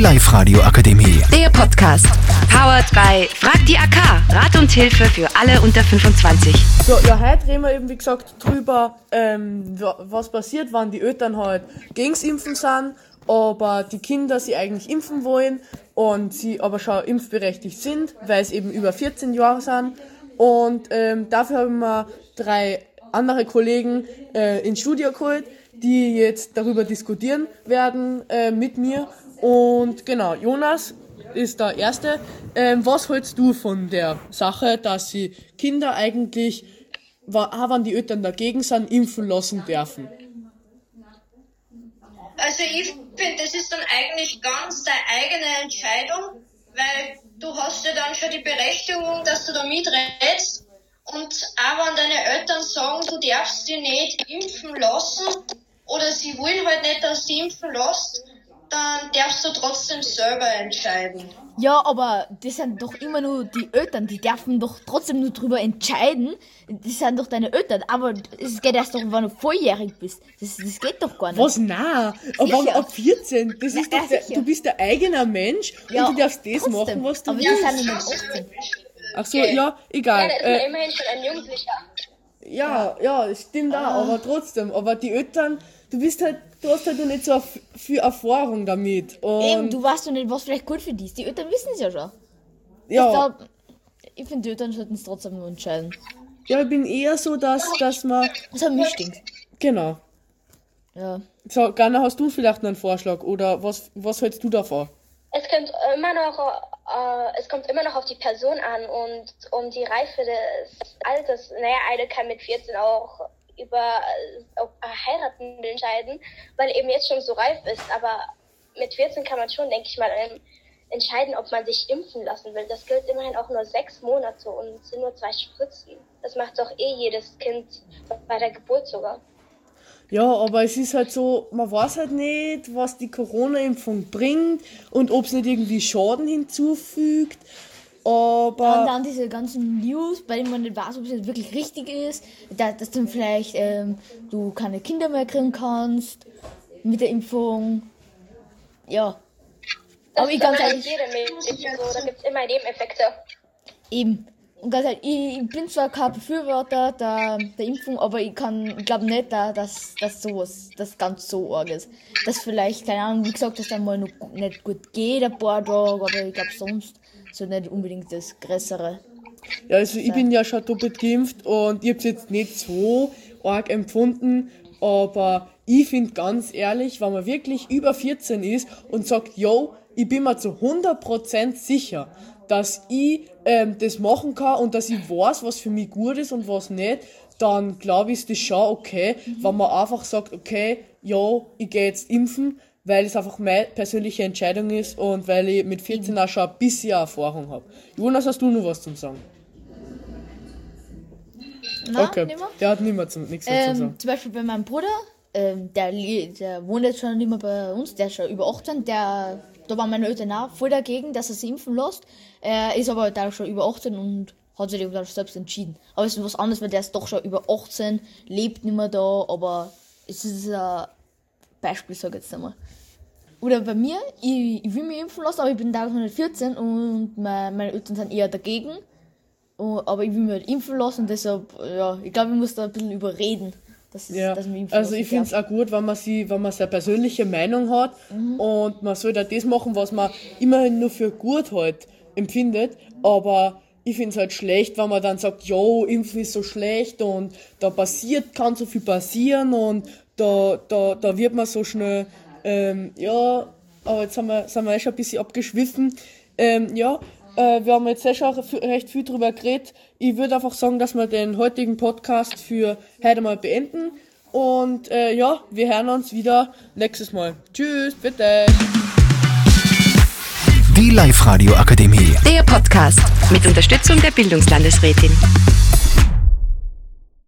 Live-Radio Akademie. Der Podcast. Powered by Frag die AK. Rat und Hilfe für alle unter 25. So, ja, heute reden wir eben, wie gesagt, drüber, ähm, wa- was passiert, wann die Eltern halt gegens Impfen sind, aber die Kinder sie eigentlich impfen wollen und sie aber schon impfberechtigt sind, weil sie eben über 14 Jahre sind. Und ähm, dafür haben wir drei andere Kollegen äh, ins Studio geholt, die jetzt darüber diskutieren werden äh, mit mir. Und genau, Jonas ist der Erste. Ähm, was hältst du von der Sache, dass sie Kinder eigentlich, auch wenn die Eltern dagegen sind, impfen lassen dürfen? Also ich finde, das ist dann eigentlich ganz deine eigene Entscheidung, weil du hast ja dann schon die Berechtigung, dass du da mitredest. Und auch wenn deine Eltern sagen, du darfst dich nicht impfen lassen oder sie wollen halt nicht, dass du impfen lässt, dann darfst du trotzdem selber entscheiden. Ja, aber das sind doch immer nur die Eltern, die dürfen doch trotzdem nur drüber entscheiden. Das sind doch deine Eltern. Aber es geht erst doch, wenn du volljährig bist. Das, das geht doch gar nicht. Was? Na, aber ab 14, das ist Ja, doch der, du bist der eigener Mensch Ja, und du darfst das trotzdem. machen, was du Aber die willst. sind nicht 18. Ach so, ja, egal. Ja, da ist Äh, immerhin schon ein Jugendlicher. Ja, ja, das stimmt Ah. auch, aber trotzdem. Aber die Eltern, du bist halt, du hast halt noch nicht so viel Erfahrung damit. Und Eben, du weißt doch nicht, was vielleicht gut für die ist. Die Eltern wissen es ja schon. Ich ja, glaub, ich finde, die Eltern sollten es trotzdem nur entscheiden. ja, ich bin eher so, dass, dass man, Das hat mich stinkt. genau. Ja. So, Ganna, hast du vielleicht noch einen Vorschlag oder was, was hältst du davon? Es kommt immer noch, äh, es kommt immer noch auf die Person an und um die Reife des Alters. Naja, eine kann mit 14 auch über äh, ob heiraten entscheiden, weil eben jetzt schon so reif ist. Aber mit 14 kann man schon, denke ich mal, ähm, entscheiden, ob man sich impfen lassen will. Das gilt immerhin auch nur sechs Monate und sind nur zwei Spritzen. Das macht doch eh jedes Kind bei der Geburt sogar. Ja, aber es ist halt so, man weiß halt nicht, was die Corona-Impfung bringt und ob es nicht irgendwie Schaden hinzufügt. Und Aber dann diese ganzen News, bei denen man nicht weiß, ob es jetzt wirklich richtig ist, da- dass dann vielleicht ähm, du keine Kinder mehr kriegen kannst mit der Impfung. Ja. Das Aber ich ganz ehrlich, nicht jede so, da gibt's immer Nebeneffekte. eben. Und ganz ehrlich, ich, bin zwar kein Befürworter der, der Impfung, aber ich kann, glaube nicht, da, dass, dass sowas, das ganz so arg ist. Dass vielleicht, keine Ahnung, wie gesagt, dass dann mal noch nicht gut geht, ein paar Tage, aber ich glaube sonst so nicht unbedingt das Größere. ja, also ich bin ja schon doppelt geimpft und ich hab's jetzt nicht so arg empfunden, aber ich finde ganz ehrlich, wenn man wirklich über 14 ist und sagt, yo, ich bin mir zu 100% sicher, dass ich ähm, das machen kann und dass ich weiß, was für mich gut ist und was nicht, dann glaube ich, ist das schon okay, wenn man einfach sagt, okay, ja, ich gehe jetzt impfen, weil es einfach meine persönliche Entscheidung ist und weil ich mit 14 auch schon ein bisschen Erfahrung habe. Jonas, hast du noch was zum Sagen? Na, okay, mehr? der hat nimmer zum, nichts mehr zu Ähm, sagen. zum Beispiel bei meinem Bruder, ähm, der, der wohnt jetzt schon nicht mehr bei uns, der ist schon über 18, der, da waren meine Eltern auch voll dagegen, dass er sich impfen lässt. Er ist aber da schon über 18 und hat sich dann selbst entschieden. Aber es ist was anderes, weil der ist doch schon über 18, lebt nicht mehr da, aber es ist ein Beispiel, sag ich jetzt einmal. Oder bei mir, ich, ich will mich impfen lassen, aber ich bin da noch nicht 14 und meine, meine Eltern sind eher dagegen. Oh, aber ich will mich halt impfen lassen, deshalb, ja, ich glaube, ich muss da ein bisschen überreden, Ja, ich mich impfen also ich finde es auch gut, wenn man sie, wenn man seine persönliche Meinung hat Mhm. und man soll da das machen, was man immerhin nur für gut halt empfindet, aber ich finde es halt schlecht, wenn man dann sagt, jo, Impfen ist so schlecht und da passiert, kann so viel passieren und da, da, da wird man so schnell, ähm, ja, aber jetzt haben wir, sind wir eh schon ein bisschen abgeschwiffen. Ähm, ja, äh, wir haben jetzt eh schon recht viel drüber geredet. Ich würde einfach sagen, dass wir den heutigen Podcast für heute mal beenden. Und äh, ja, wir hören uns wieder nächstes Mal. Tschüss, bitte. Die Live-Radio Akademie. Der Podcast mit Unterstützung der Bildungslandesrätin.